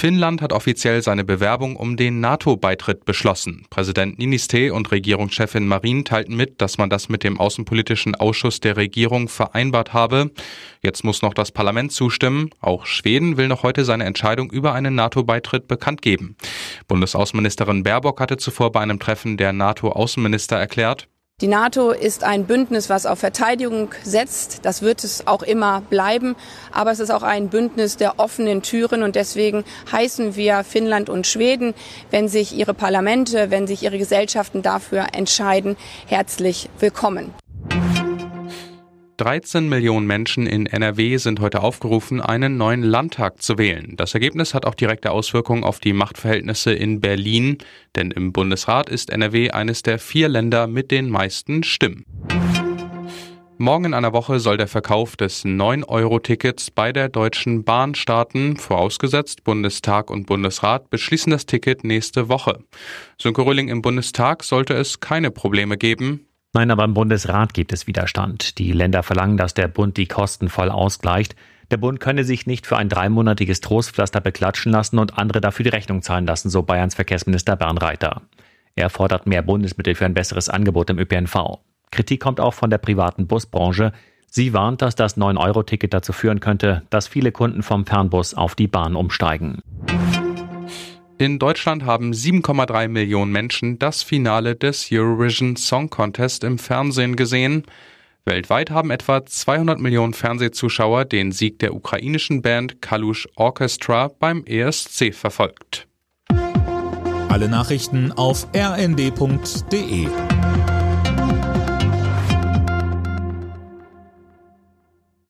Finnland hat offiziell seine Bewerbung um den NATO-Beitritt beschlossen. Präsident Niniste und Regierungschefin Marin teilten mit, dass man das mit dem Außenpolitischen Ausschuss der Regierung vereinbart habe. Jetzt muss noch das Parlament zustimmen. Auch Schweden will noch heute seine Entscheidung über einen NATO-Beitritt bekannt geben. Bundesaußenministerin Baerbock hatte zuvor bei einem Treffen der NATO-Außenminister erklärt, die NATO ist ein Bündnis, was auf Verteidigung setzt. Das wird es auch immer bleiben. Aber es ist auch ein Bündnis der offenen Türen. Und deswegen heißen wir Finnland und Schweden, wenn sich ihre Parlamente, wenn sich ihre Gesellschaften dafür entscheiden, herzlich willkommen. 13 Millionen Menschen in NRW sind heute aufgerufen, einen neuen Landtag zu wählen. Das Ergebnis hat auch direkte Auswirkungen auf die Machtverhältnisse in Berlin, denn im Bundesrat ist NRW eines der vier Länder mit den meisten Stimmen. Morgen in einer Woche soll der Verkauf des 9-Euro-Tickets bei der Deutschen Bahn starten. Vorausgesetzt, Bundestag und Bundesrat beschließen das Ticket nächste Woche. Sönke Röhling im Bundestag sollte es keine Probleme geben. Nein, aber im Bundesrat gibt es Widerstand. Die Länder verlangen, dass der Bund die Kosten voll ausgleicht. Der Bund könne sich nicht für ein dreimonatiges Trostpflaster beklatschen lassen und andere dafür die Rechnung zahlen lassen, so Bayerns Verkehrsminister Bernreiter. Er fordert mehr Bundesmittel für ein besseres Angebot im ÖPNV. Kritik kommt auch von der privaten Busbranche. Sie warnt, dass das 9-Euro-Ticket dazu führen könnte, dass viele Kunden vom Fernbus auf die Bahn umsteigen. In Deutschland haben 7,3 Millionen Menschen das Finale des Eurovision Song Contest im Fernsehen gesehen. Weltweit haben etwa 200 Millionen Fernsehzuschauer den Sieg der ukrainischen Band Kalush Orchestra beim ESC verfolgt. Alle Nachrichten auf rnd.de